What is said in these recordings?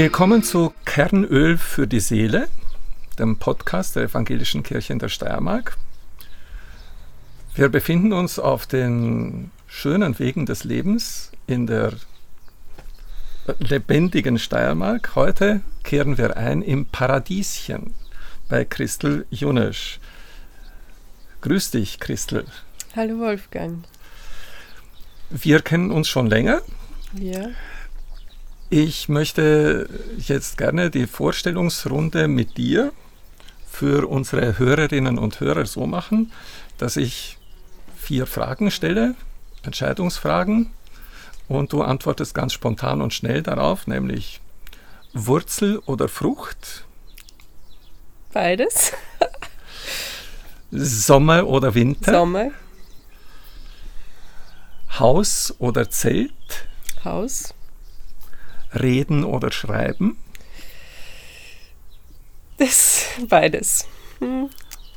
Willkommen zu Kernöl für die Seele, dem Podcast der Evangelischen Kirche in der Steiermark. Wir befinden uns auf den schönen Wegen des Lebens in der lebendigen Steiermark. Heute kehren wir ein im Paradieschen bei Christel Junesch. Grüß dich, Christel. Hallo Wolfgang. Wir kennen uns schon länger. Ja. Ich möchte jetzt gerne die Vorstellungsrunde mit dir für unsere Hörerinnen und Hörer so machen, dass ich vier Fragen stelle, Entscheidungsfragen, und du antwortest ganz spontan und schnell darauf, nämlich Wurzel oder Frucht? Beides. Sommer oder Winter? Sommer. Haus oder Zelt? Haus. Reden oder Schreiben? Das beides. Hm.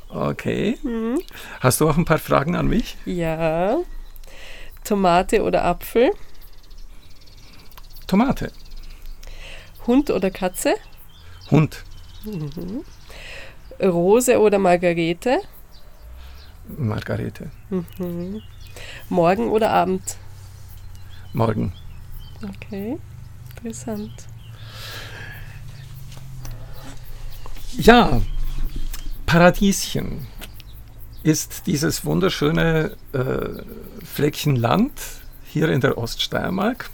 Okay. Hm. Hast du auch ein paar Fragen an mich? Ja. Tomate oder Apfel? Tomate. Hund oder Katze? Hund. Mhm. Rose oder Margarete? Margarete. Mhm. Morgen oder Abend? Morgen. Okay. Interessant. Ja, Paradieschen ist dieses wunderschöne äh, Fleckchen Land hier in der Oststeiermark.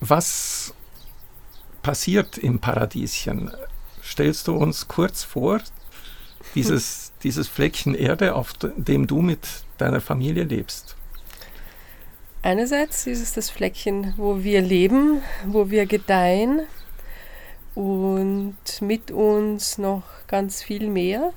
Was passiert im Paradieschen? Stellst du uns kurz vor, dieses, dieses Fleckchen Erde, auf dem du mit deiner Familie lebst? Einerseits ist es das Fleckchen, wo wir leben, wo wir gedeihen und mit uns noch ganz viel mehr.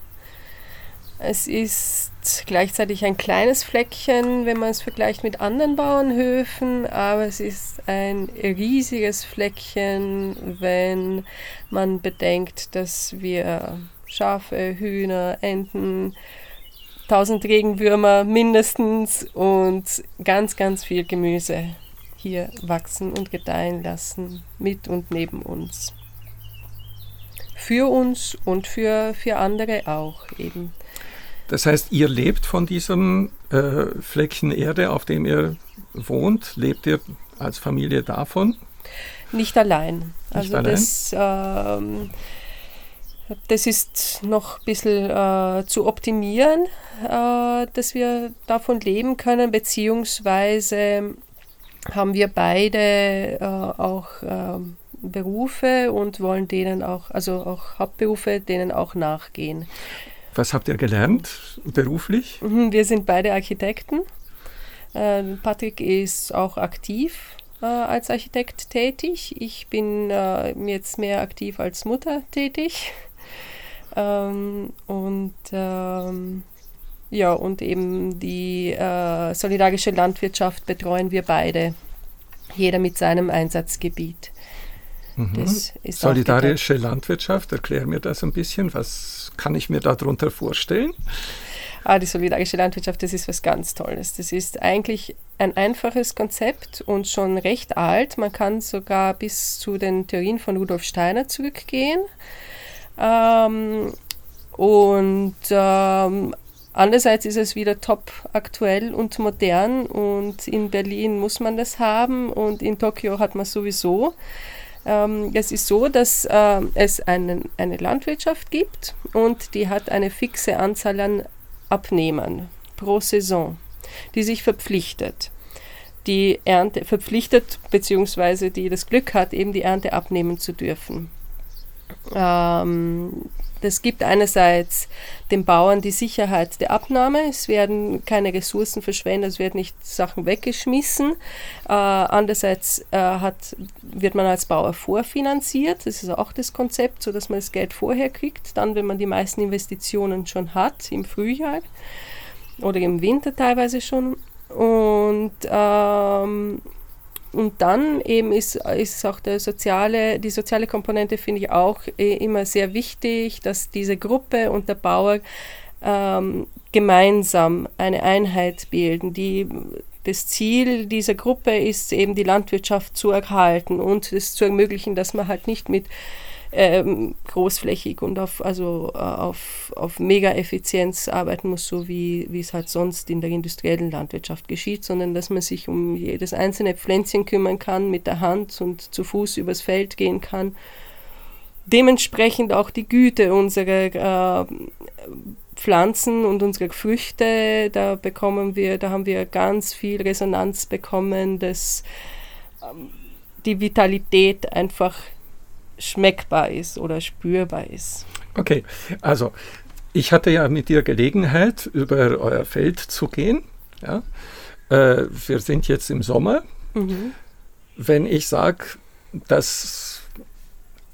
Es ist gleichzeitig ein kleines Fleckchen, wenn man es vergleicht mit anderen Bauernhöfen, aber es ist ein riesiges Fleckchen, wenn man bedenkt, dass wir Schafe, Hühner, Enten, 1000 Regenwürmer mindestens und ganz, ganz viel Gemüse hier wachsen und gedeihen lassen, mit und neben uns. Für uns und für, für andere auch eben. Das heißt, ihr lebt von diesem äh, Fleckchen Erde, auf dem ihr wohnt, lebt ihr als Familie davon? Nicht allein. Nicht also allein? das ähm, das ist noch ein bisschen äh, zu optimieren, äh, dass wir davon leben können, beziehungsweise haben wir beide äh, auch ähm, Berufe und wollen denen auch, also auch Hauptberufe, denen auch nachgehen. Was habt ihr gelernt beruflich? Mhm, wir sind beide Architekten. Äh, Patrick ist auch aktiv äh, als Architekt tätig. Ich bin äh, jetzt mehr aktiv als Mutter tätig. Ähm, und ähm, ja, und eben die äh, solidarische Landwirtschaft betreuen wir beide, jeder mit seinem Einsatzgebiet. Mhm. Solidarische Landwirtschaft, erklär mir das ein bisschen. Was kann ich mir darunter vorstellen? Ah, die solidarische Landwirtschaft, das ist was ganz Tolles. Das ist eigentlich ein einfaches Konzept und schon recht alt. Man kann sogar bis zu den Theorien von Rudolf Steiner zurückgehen. Ähm, und ähm, andererseits ist es wieder top aktuell und modern und in Berlin muss man das haben und in Tokio hat man sowieso. Ähm, es ist so, dass äh, es einen, eine Landwirtschaft gibt und die hat eine fixe Anzahl an Abnehmern pro Saison, die sich verpflichtet die Ernte verpflichtet, beziehungsweise die das Glück hat, eben die Ernte abnehmen zu dürfen. Ähm, das gibt einerseits den Bauern die Sicherheit der Abnahme, es werden keine Ressourcen verschwendet, es werden nicht Sachen weggeschmissen. Äh, andererseits äh, hat, wird man als Bauer vorfinanziert, das ist auch das Konzept, so dass man das Geld vorher kriegt, dann wenn man die meisten Investitionen schon hat, im Frühjahr oder im Winter teilweise schon. Und ähm, und dann eben ist, ist auch der soziale, die soziale Komponente, finde ich auch äh, immer sehr wichtig, dass diese Gruppe und der Bauer ähm, gemeinsam eine Einheit bilden. Die das Ziel dieser Gruppe ist eben die Landwirtschaft zu erhalten und es zu ermöglichen, dass man halt nicht mit ähm, großflächig und auf, also, äh, auf, auf Mega-Effizienz arbeiten muss, so wie, es halt sonst in der industriellen Landwirtschaft geschieht, sondern dass man sich um jedes einzelne Pflänzchen kümmern kann, mit der Hand und zu Fuß übers Feld gehen kann. Dementsprechend auch die Güte unserer äh, Pflanzen und unsere Früchte, da bekommen wir, da haben wir ganz viel Resonanz bekommen, dass ähm, die Vitalität einfach schmeckbar ist oder spürbar ist. Okay, also ich hatte ja mit dir Gelegenheit, über euer Feld zu gehen. Ja? Äh, wir sind jetzt im Sommer. Mhm. Wenn ich sage, das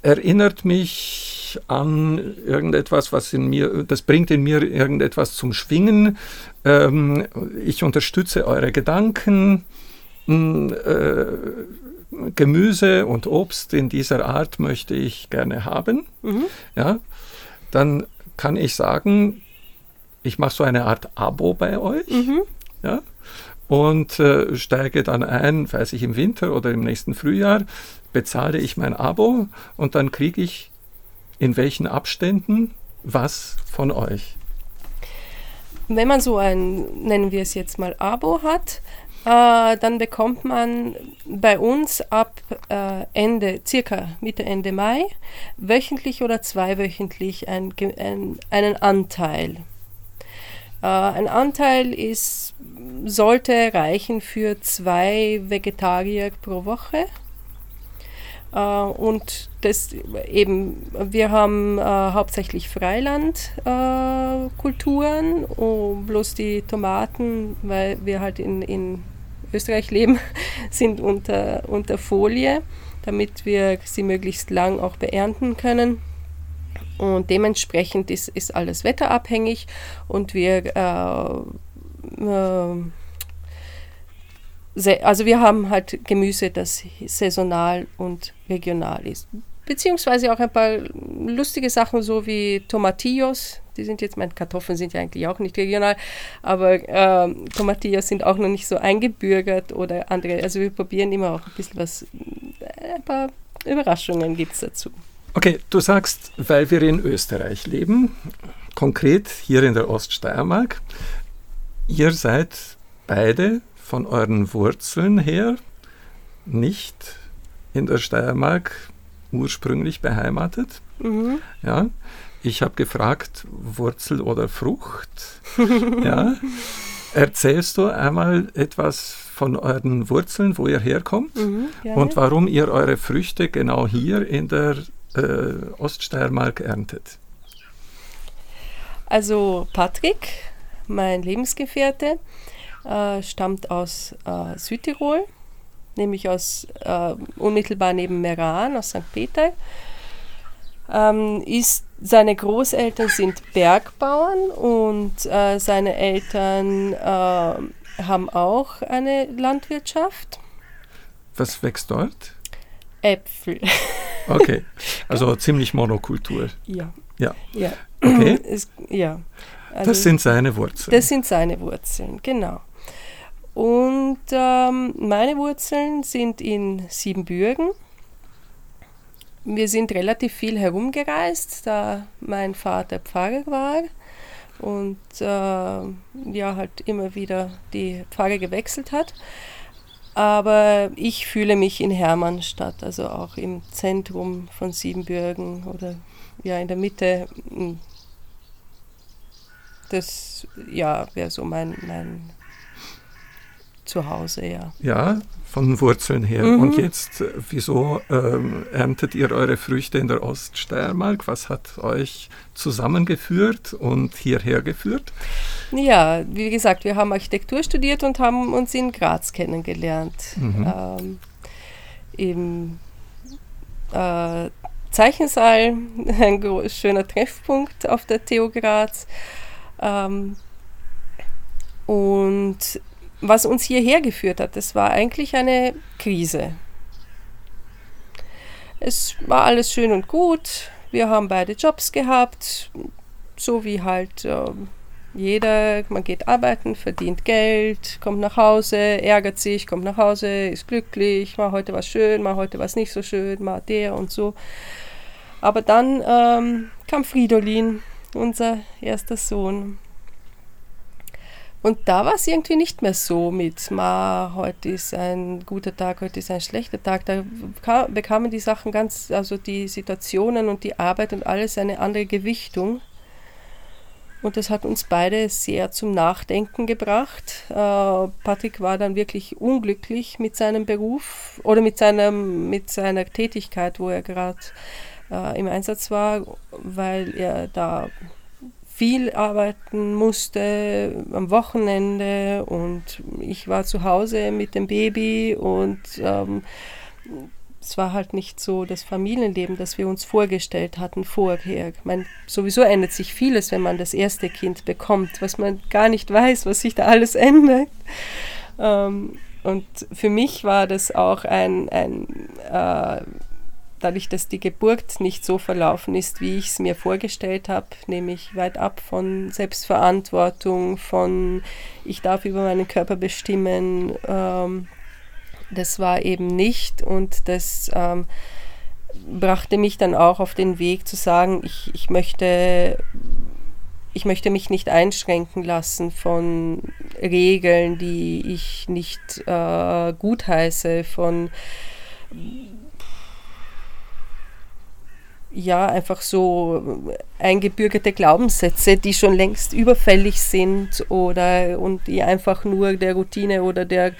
erinnert mich an irgendetwas, was in mir, das bringt in mir irgendetwas zum Schwingen. Ähm, ich unterstütze eure Gedanken. Hm, äh, Gemüse und Obst in dieser Art möchte ich gerne haben, mhm. ja, dann kann ich sagen, ich mache so eine Art Abo bei euch, mhm. ja, und äh, steige dann ein, weiß ich, im Winter oder im nächsten Frühjahr, bezahle ich mein Abo und dann kriege ich in welchen Abständen was von euch. Wenn man so ein, nennen wir es jetzt mal Abo hat, äh, dann bekommt man bei uns ab äh, Ende, circa Mitte, Ende Mai, wöchentlich oder zweiwöchentlich ein, ein, einen Anteil. Äh, ein Anteil ist, sollte reichen für zwei Vegetarier pro Woche. Uh, und das eben, wir haben uh, hauptsächlich Freilandkulturen, uh, bloß die Tomaten, weil wir halt in, in Österreich leben, sind unter, unter Folie, damit wir sie möglichst lang auch beernten können. Und dementsprechend ist, ist alles wetterabhängig und wir, äh, äh, also wir haben halt Gemüse, das saisonal und regional ist. Beziehungsweise auch ein paar lustige Sachen, so wie Tomatillos, die sind jetzt, meine Kartoffeln sind ja eigentlich auch nicht regional, aber äh, Tomatillas sind auch noch nicht so eingebürgert oder andere. Also wir probieren immer auch ein bisschen was, äh, ein paar Überraschungen gibt es dazu. Okay, du sagst, weil wir in Österreich leben, konkret hier in der Oststeiermark, ihr seid beide von euren Wurzeln her nicht in der Steiermark ursprünglich beheimatet. Mhm. Ja, ich habe gefragt, Wurzel oder Frucht. ja. Erzählst du einmal etwas von euren Wurzeln, wo ihr herkommt mhm, und warum ihr eure Früchte genau hier in der äh, Oststeiermark erntet? Also Patrick, mein Lebensgefährte, äh, stammt aus äh, Südtirol, nämlich aus äh, unmittelbar neben Meran, aus St. Peter. Ähm, ist seine Großeltern sind Bergbauern und äh, seine Eltern äh, haben auch eine Landwirtschaft. Was wächst dort? Äpfel. Okay, also ziemlich Monokultur. Ja. Ja. ja. Okay. Es, ja. Also, das sind seine Wurzeln. Das sind seine Wurzeln, genau. Und ähm, meine Wurzeln sind in Siebenbürgen wir sind relativ viel herumgereist, da mein Vater Pfarrer war und äh, ja halt immer wieder die Pfarre gewechselt hat. Aber ich fühle mich in Hermannstadt, also auch im Zentrum von Siebenbürgen oder ja in der Mitte. Hm, das ja wäre so mein, mein Zuhause, ja. Ja, von Wurzeln her. Mhm. Und jetzt, äh, wieso ähm, erntet ihr eure Früchte in der Oststeiermark? Was hat euch zusammengeführt und hierher geführt? Ja, wie gesagt, wir haben Architektur studiert und haben uns in Graz kennengelernt. Mhm. Ähm, Im äh, Zeichensaal, ein schöner Treffpunkt auf der TU Graz. Ähm, und was uns hierher geführt hat, das war eigentlich eine Krise. Es war alles schön und gut. Wir haben beide Jobs gehabt, so wie halt äh, Jeder, man geht arbeiten, verdient Geld, kommt nach Hause, ärgert sich, kommt nach Hause, ist glücklich, mal heute was schön, mal heute was nicht so schön, mal der und so. Aber dann ähm, kam Fridolin, unser erster Sohn. Und da war es irgendwie nicht mehr so mit, ma, heute ist ein guter Tag, heute ist ein schlechter Tag. Da bekamen die Sachen ganz, also die Situationen und die Arbeit und alles eine andere Gewichtung. Und das hat uns beide sehr zum Nachdenken gebracht. Äh, Patrick war dann wirklich unglücklich mit seinem Beruf oder mit, seinem, mit seiner Tätigkeit, wo er gerade äh, im Einsatz war, weil er da viel arbeiten musste am Wochenende und ich war zu Hause mit dem Baby und ähm, es war halt nicht so das Familienleben, das wir uns vorgestellt hatten vorher. Ich meine, sowieso ändert sich vieles, wenn man das erste Kind bekommt, was man gar nicht weiß, was sich da alles ändert. Ähm, und für mich war das auch ein, ein äh, dadurch, dass die Geburt nicht so verlaufen ist, wie ich es mir vorgestellt habe, nämlich weit ab von Selbstverantwortung, von ich darf über meinen Körper bestimmen, ähm, das war eben nicht und das ähm, brachte mich dann auch auf den Weg zu sagen, ich, ich möchte ich möchte mich nicht einschränken lassen von Regeln, die ich nicht äh, gutheiße, von ja, einfach so eingebürgerte Glaubenssätze, die schon längst überfällig sind oder und die einfach nur der Routine oder der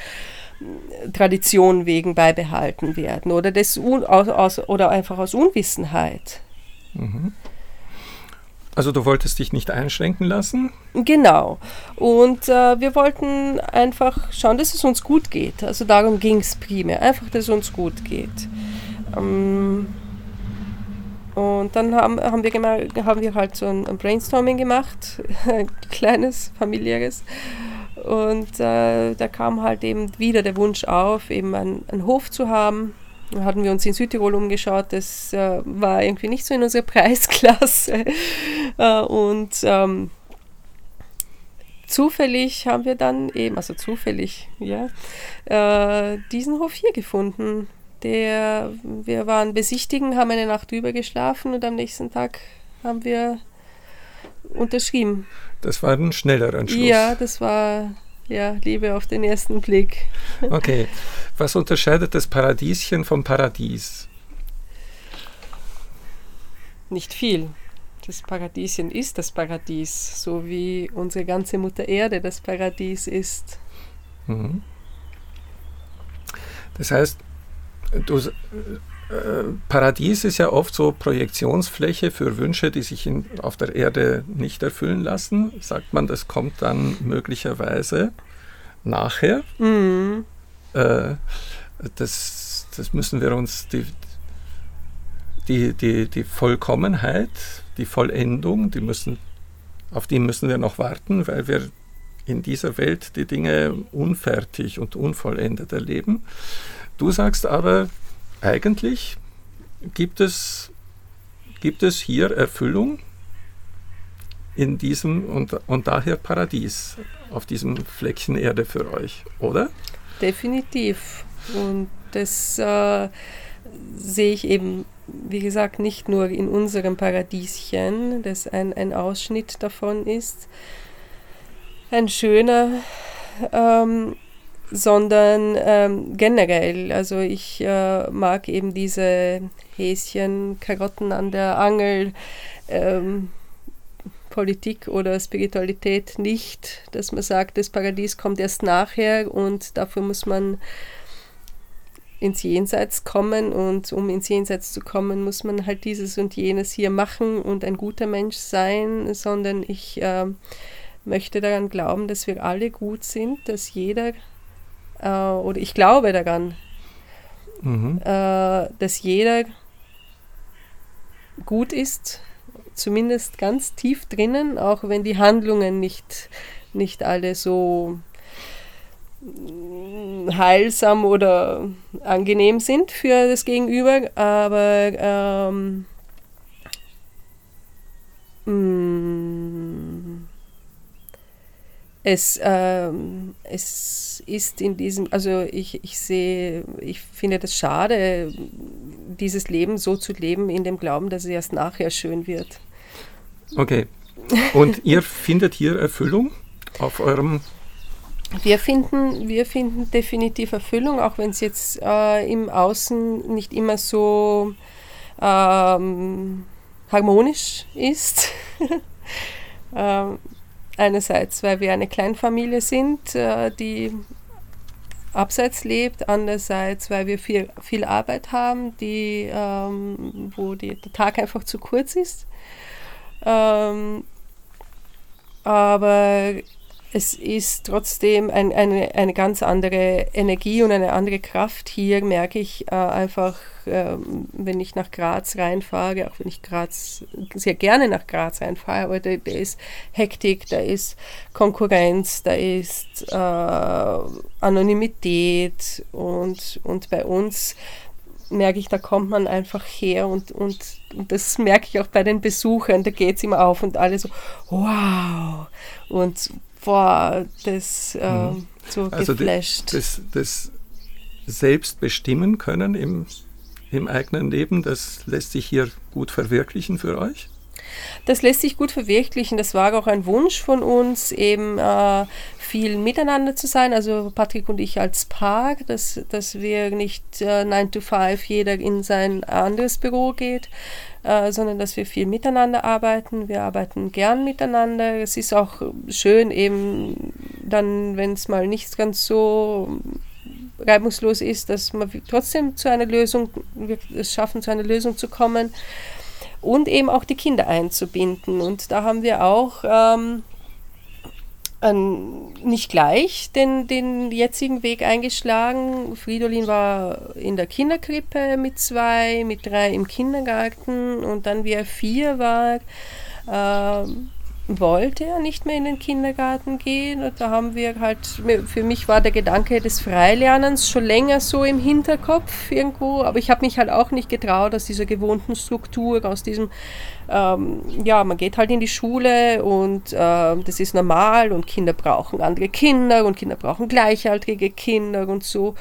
Tradition wegen beibehalten werden oder, des aus, aus, oder einfach aus Unwissenheit. Mhm. Also du wolltest dich nicht einschränken lassen? Genau. Und äh, wir wollten einfach schauen, dass es uns gut geht. Also darum ging es primär. Einfach, dass es uns gut geht. Ähm, und dann haben, haben, wir, haben wir halt so ein, ein Brainstorming gemacht, ein kleines, familiäres. Und äh, da kam halt eben wieder der Wunsch auf, eben einen, einen Hof zu haben. Da hatten wir uns in Südtirol umgeschaut, das äh, war irgendwie nicht so in unserer Preisklasse. äh, und ähm, zufällig haben wir dann eben, also zufällig, ja, äh, diesen Hof hier gefunden der, wir waren besichtigen, haben eine Nacht drüber geschlafen und am nächsten Tag haben wir unterschrieben. Das war ein schneller Entschluss. Ja, das war ja Liebe auf den ersten Blick. Okay. Was unterscheidet das Paradieschen vom Paradies? Nicht viel. Das Paradieschen ist das Paradies, so wie unsere ganze Mutter Erde das Paradies ist. Mhm. Das heißt, Du, äh, Paradies ist ja oft so Projektionsfläche für Wünsche, die sich in, auf der Erde nicht erfüllen lassen. Sagt man, das kommt dann möglicherweise nachher. Mhm. Äh, das, das müssen wir uns, die, die, die, die Vollkommenheit, die Vollendung, die müssen, auf die müssen wir noch warten, weil wir in dieser Welt die Dinge unfertig und unvollendet erleben. Du sagst aber, eigentlich gibt es, gibt es hier Erfüllung in diesem und, und daher Paradies auf diesem Fleckchen Erde für euch, oder? Definitiv. Und das äh, sehe ich eben, wie gesagt, nicht nur in unserem Paradieschen, das ein, ein Ausschnitt davon ist. Ein schöner, ähm, sondern ähm, generell. Also ich äh, mag eben diese Häschen, Karotten an der Angel, ähm, Politik oder Spiritualität nicht, dass man sagt, das Paradies kommt erst nachher und dafür muss man ins Jenseits kommen und um ins Jenseits zu kommen, muss man halt dieses und jenes hier machen und ein guter Mensch sein, sondern ich äh, möchte daran glauben, dass wir alle gut sind, dass jeder äh, oder ich glaube daran, mhm. äh, dass jeder gut ist, zumindest ganz tief drinnen, auch wenn die Handlungen nicht, nicht alle so heilsam oder angenehm sind für das Gegenüber, aber ähm, mh, mm, es, ähm, es ist in diesem, also ich, ich sehe, ich finde das schade, dieses Leben so zu leben, in dem Glauben, dass es erst nachher schön wird. Okay. Und ihr findet hier Erfüllung auf eurem wir finden, wir finden definitiv Erfüllung, auch wenn es jetzt äh, im Außen nicht immer so ähm, harmonisch ist. ähm, einerseits, weil wir eine Kleinfamilie sind, äh, die abseits lebt, andererseits, weil wir viel, viel Arbeit haben, die, ähm, wo die, der Tag einfach zu kurz ist. Ähm, aber es ist trotzdem ein, eine, eine ganz andere Energie und eine andere Kraft hier, merke ich äh, einfach, äh, wenn ich nach Graz reinfahre, auch wenn ich Graz sehr gerne nach Graz reinfahre, aber da, da ist Hektik, da ist Konkurrenz, da ist äh, Anonymität und, und bei uns merke ich, da kommt man einfach her und, und, und das merke ich auch bei den Besuchern, da geht es immer auf und alle so, wow. Und boah, das äh, mhm. so also geflasht. Das, das Selbstbestimmen können im, im eigenen Leben, das lässt sich hier gut verwirklichen für euch? Das lässt sich gut verwirklichen. Das war auch ein Wunsch von uns, eben äh, viel miteinander zu sein. Also Patrick und ich als Paar, dass, dass wir nicht äh, 9 to 5 jeder in sein anderes Büro geht, äh, sondern dass wir viel miteinander arbeiten. Wir arbeiten gern miteinander. Es ist auch schön, eben dann, wenn es mal nicht ganz so reibungslos ist, dass wir trotzdem zu einer Lösung, wir es schaffen, zu einer Lösung zu kommen und eben auch die Kinder einzubinden. Und da haben wir auch ähm, an, nicht gleich den, den jetzigen Weg eingeschlagen. Fridolin war in der Kinderkrippe mit zwei, mit drei im Kindergarten und dann, wie er vier war, äh, wollte er nicht mehr in den Kindergarten gehen. Und da haben wir halt, für mich war der Gedanke des Freilernens schon länger so im Hinterkopf irgendwo, aber ich habe mich halt auch nicht getraut aus dieser gewohnten Struktur, aus diesem, ähm, ja, man geht halt in die Schule und äh, das ist normal und Kinder brauchen andere Kinder und Kinder brauchen gleichaltrige Kinder und so.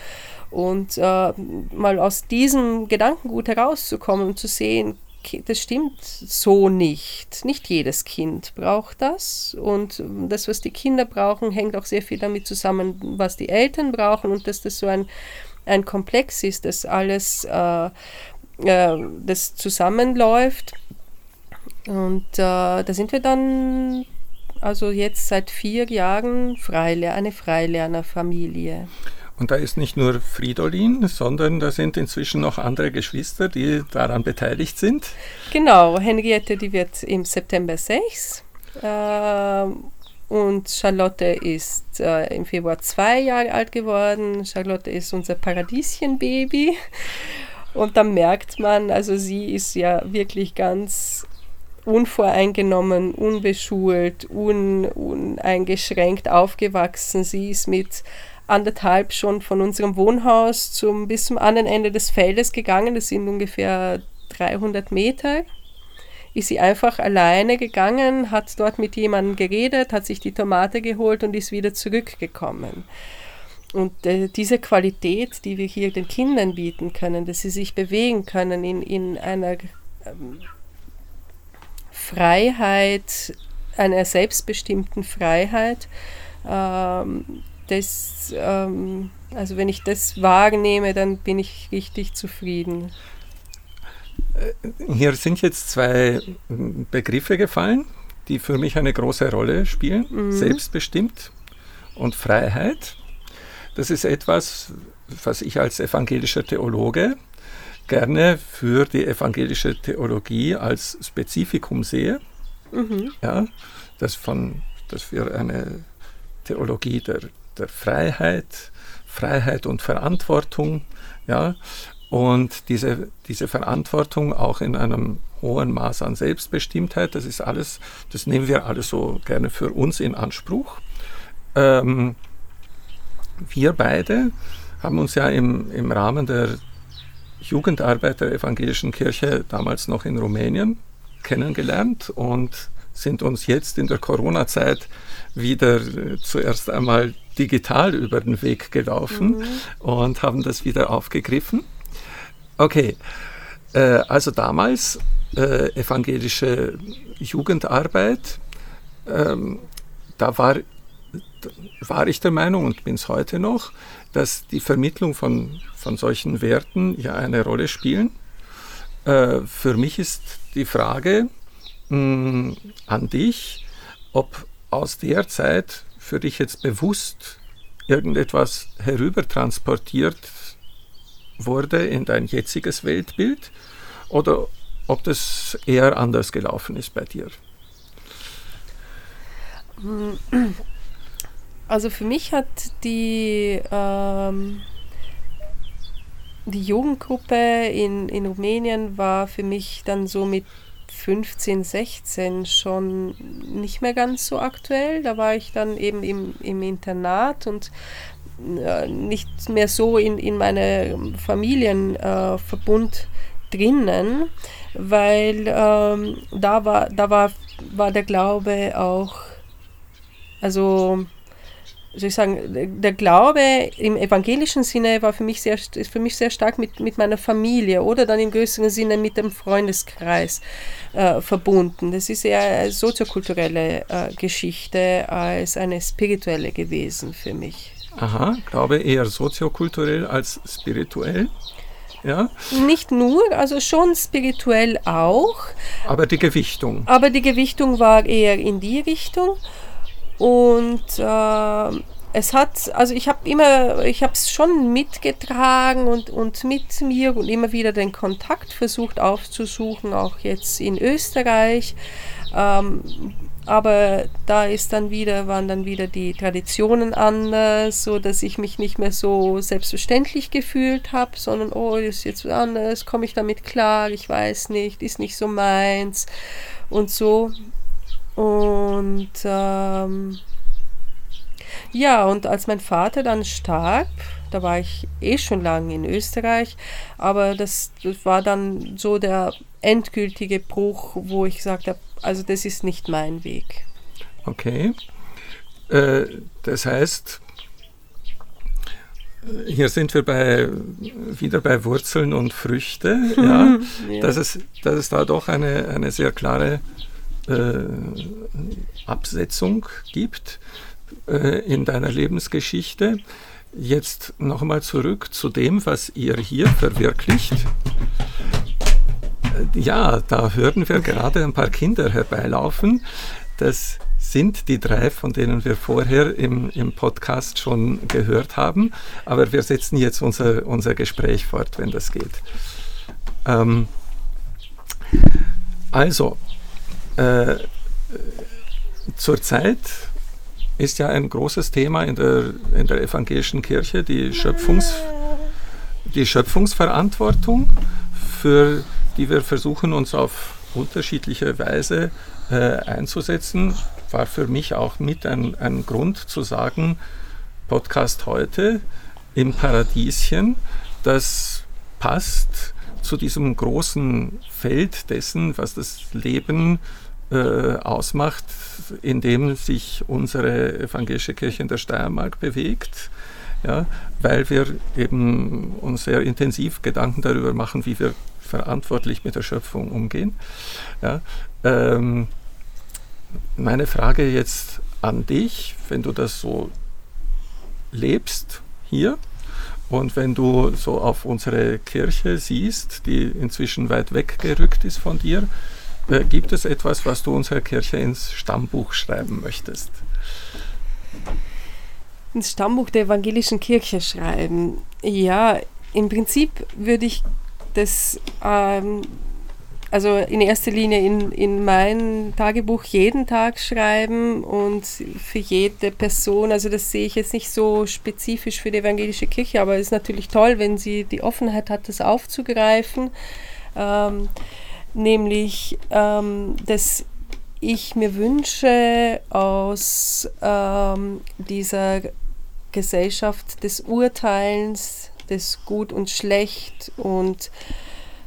Und äh, mal aus diesem Gedankengut herauszukommen und zu sehen, das stimmt so nicht. Nicht jedes Kind braucht das. Und das, was die Kinder brauchen, hängt auch sehr viel damit zusammen, was die Eltern brauchen und dass das so ein, ein Komplex ist, dass alles äh, äh, das zusammenläuft. Und äh, da sind wir dann also jetzt seit vier Jahren Freiler eine Freilernerfamilie. Und da ist nicht nur Fridolin, sondern da sind inzwischen noch andere Geschwister, die daran beteiligt sind. Genau, Henriette, die wird im September 6. Äh, und Charlotte ist äh, im Februar zwei Jahre alt geworden. Charlotte ist unser Paradieschenbaby. Und dann merkt man, also sie ist ja wirklich ganz unvoreingenommen, unbeschult, un, uneingeschränkt aufgewachsen. Sie ist mit anderthalb schon von unserem Wohnhaus zum, bis zum anderen Ende des Feldes gegangen. Das sind ungefähr 300 Meter. Ist sie einfach alleine gegangen, hat dort mit jemandem geredet, hat sich die Tomate geholt und ist wieder zurückgekommen. Und äh, diese Qualität, die wir hier den Kindern bieten können, dass sie sich bewegen können in, in einer ähm, Freiheit, einer selbstbestimmten Freiheit, ähm, das, ähm, also wenn ich das wahrnehme, dann bin ich richtig zufrieden. Äh, hier sind jetzt zwei Begriffe gefallen, die für mich eine große Rolle spielen. Mhm. Selbstbestimmt und Freiheit. Das ist etwas, was ich als evangelischer Theologe gerne für die evangelische Theologie als Spezifikum sehe. Mhm. Ja, das von, dass wir eine Theologie der der Freiheit, Freiheit und Verantwortung, ja, und diese, diese Verantwortung auch in einem hohen Maß an Selbstbestimmtheit, das ist alles, das nehmen wir alles so gerne für uns in Anspruch. Ähm, wir beide haben uns ja im, im Rahmen der Jugendarbeit der evangelischen Kirche damals noch in Rumänien kennengelernt und sind uns jetzt in der Corona-Zeit wieder zuerst einmal digital über den Weg gelaufen mhm. und haben das wieder aufgegriffen. Okay, äh, also damals äh, evangelische Jugendarbeit, ähm, da war, war ich der Meinung und bin es heute noch, dass die Vermittlung von, von solchen Werten ja eine Rolle spielen. Äh, für mich ist die Frage mh, an dich, ob aus der Zeit für dich jetzt bewusst irgendetwas herübertransportiert wurde in dein jetziges Weltbild oder ob das eher anders gelaufen ist bei dir? Also für mich hat die, ähm, die Jugendgruppe in, in Rumänien war für mich dann so mit 15, 16 schon nicht mehr ganz so aktuell. Da war ich dann eben im, im Internat und äh, nicht mehr so in, in meinem Familienverbund äh, drinnen, weil ähm, da, war, da war, war der Glaube auch, also soll ich sagen, der Glaube im evangelischen Sinne war für mich sehr, ist für mich sehr stark mit, mit meiner Familie oder dann im größeren Sinne mit dem Freundeskreis äh, verbunden. Das ist eher eine soziokulturelle äh, Geschichte als eine spirituelle gewesen für mich. Aha, Glaube eher soziokulturell als spirituell. Ja? Nicht nur, also schon spirituell auch. Aber die Gewichtung. Aber die Gewichtung war eher in die Richtung. Und äh, es hat, also ich habe immer, ich habe es schon mitgetragen und, und mit mir und immer wieder den Kontakt versucht aufzusuchen, auch jetzt in Österreich. Ähm, aber da ist dann wieder, waren dann wieder die Traditionen anders, so dass ich mich nicht mehr so selbstverständlich gefühlt habe, sondern oh, ist jetzt anders, komme ich damit klar, ich weiß nicht, ist nicht so meins und so. Und ähm, ja, und als mein Vater dann starb, da war ich eh schon lange in Österreich, aber das, das war dann so der endgültige Bruch, wo ich gesagt habe, also das ist nicht mein Weg. Okay. Äh, das heißt, hier sind wir bei, wieder bei Wurzeln und Früchte, ja, ja. Dass, es, dass es da doch eine, eine sehr klare Absetzung gibt äh, in deiner Lebensgeschichte. Jetzt nochmal zurück zu dem, was ihr hier verwirklicht. Äh, ja, da hören wir gerade ein paar Kinder herbeilaufen. Das sind die drei, von denen wir vorher im, im Podcast schon gehört haben. Aber wir setzen jetzt unser, unser Gespräch fort, wenn das geht. Ähm, also, äh, zurzeit ist ja ein großes Thema in der, in der evangelischen Kirche die, Schöpfungs, die Schöpfungsverantwortung, für die wir versuchen, uns auf unterschiedliche Weise äh, einzusetzen. War für mich auch mit ein, ein Grund zu sagen, Podcast heute im Paradieschen, das passt zu diesem großen Feld dessen, was das Leben äh, ausmacht, in dem sich unsere evangelische Kirche in der Steiermark bewegt, ja, weil wir eben uns sehr intensiv Gedanken darüber machen, wie wir verantwortlich mit der Schöpfung umgehen. Ja. Ähm, meine Frage jetzt an dich, wenn du das so lebst hier, und wenn du so auf unsere Kirche siehst, die inzwischen weit weggerückt ist von dir, äh, gibt es etwas, was du unserer Kirche ins Stammbuch schreiben möchtest? Ins Stammbuch der evangelischen Kirche schreiben. Ja, im Prinzip würde ich das ähm, also in erster Linie in, in mein Tagebuch jeden Tag schreiben und für jede Person, also das sehe ich jetzt nicht so spezifisch für die evangelische Kirche, aber es ist natürlich toll, wenn sie die Offenheit hat, das aufzugreifen, ähm, nämlich, ähm, dass ich mir wünsche, aus ähm, dieser Gesellschaft des Urteilens, des Gut und Schlecht und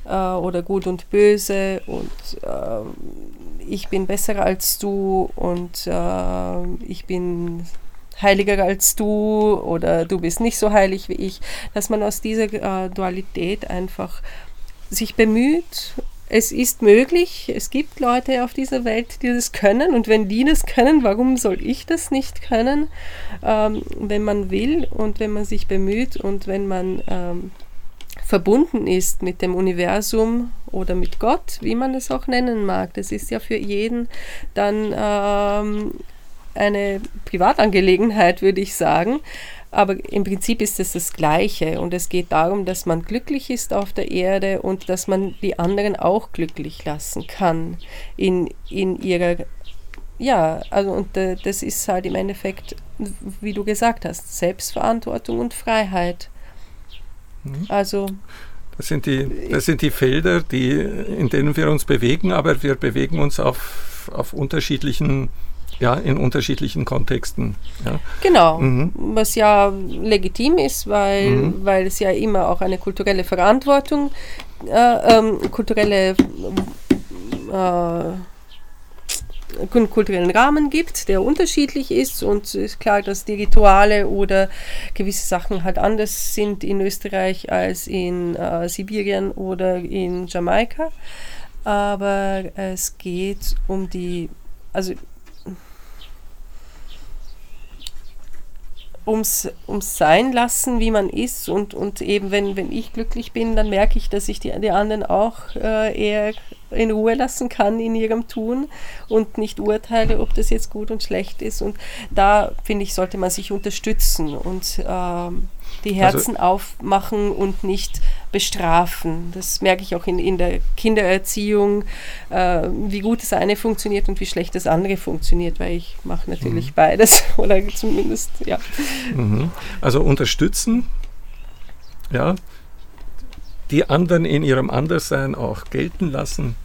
äh, oder Gut und Böse und äh, ich bin besser als du und äh, ich bin heiliger als du oder du bist nicht so heilig wie ich, dass man aus dieser äh, Dualität einfach sich bemüht. Es ist möglich, es gibt Leute auf dieser Welt, die das können und wenn die das können, warum soll ich das nicht können, ähm, wenn man will und wenn man sich bemüht und wenn man ähm, verbunden ist mit dem Universum oder mit Gott, wie man es auch nennen mag. Das ist ja für jeden dann ähm, eine Privatangelegenheit, würde ich sagen. Aber im Prinzip ist es das Gleiche und es geht darum, dass man glücklich ist auf der Erde und dass man die anderen auch glücklich lassen kann in, in ihrer, ja, also und das ist halt im Endeffekt, wie du gesagt hast, Selbstverantwortung und Freiheit. Mhm. Also das sind, die, das sind die Felder, die, in denen wir uns bewegen, aber wir bewegen uns auf, auf unterschiedlichen ja, in unterschiedlichen Kontexten. Ja. Genau, mhm. was ja legitim ist, weil, mhm. weil es ja immer auch eine kulturelle Verantwortung, äh, ähm, kulturelle äh, kulturellen Rahmen gibt, der unterschiedlich ist und es ist klar, dass die Rituale oder gewisse Sachen halt anders sind in Österreich als in äh, Sibirien oder in Jamaika. Aber es geht um die, also ums, ums Sein lassen, wie man ist. Und, und eben, wenn, wenn ich glücklich bin, dann merke ich, dass ich die, die anderen auch äh, eher in Ruhe lassen kann in ihrem Tun und nicht urteile, ob das jetzt gut und schlecht ist. Und da, finde ich, sollte man sich unterstützen und ähm, die also Herzen also, aufmachen und nicht bestrafen. Das merke ich auch in, in der Kindererziehung, äh, wie gut das eine funktioniert und wie schlecht das andere funktioniert, weil ich mache natürlich mhm. beides oder zumindest, ja. Mhm. Also unterstützen, ja, die anderen in ihrem Anderssein auch gelten lassen,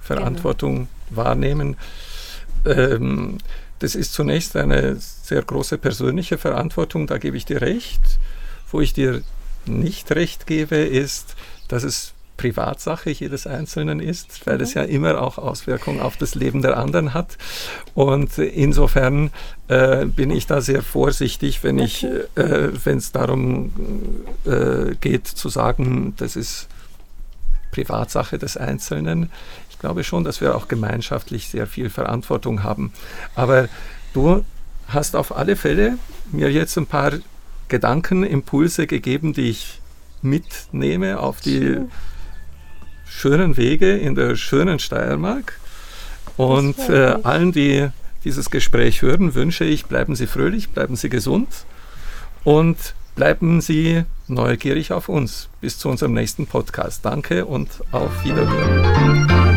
Verantwortung genau. wahrnehmen. Ähm, das ist zunächst eine sehr große persönliche Verantwortung, da gebe ich dir recht. Wo ich dir nicht recht gebe, ist, dass es Privatsache jedes Einzelnen ist, weil es mhm. ja immer auch Auswirkungen auf das Leben der anderen hat. Und insofern äh, bin ich da sehr vorsichtig, wenn ich, äh, wenn es darum äh, geht zu sagen, das ist Privatsache des Einzelnen. Ich glaube schon, dass wir auch gemeinschaftlich sehr viel Verantwortung haben. Aber du hast auf alle Fälle mir jetzt ein paar Gedankenimpulse gegeben, die ich mitnehme auf die schönen Wege in der schönen Steiermark. Und äh, allen, die dieses Gespräch hören, wünsche ich, bleiben Sie fröhlich, bleiben Sie gesund und bleiben Sie neugierig auf uns. Bis zu unserem nächsten Podcast. Danke und auf Wiederhören.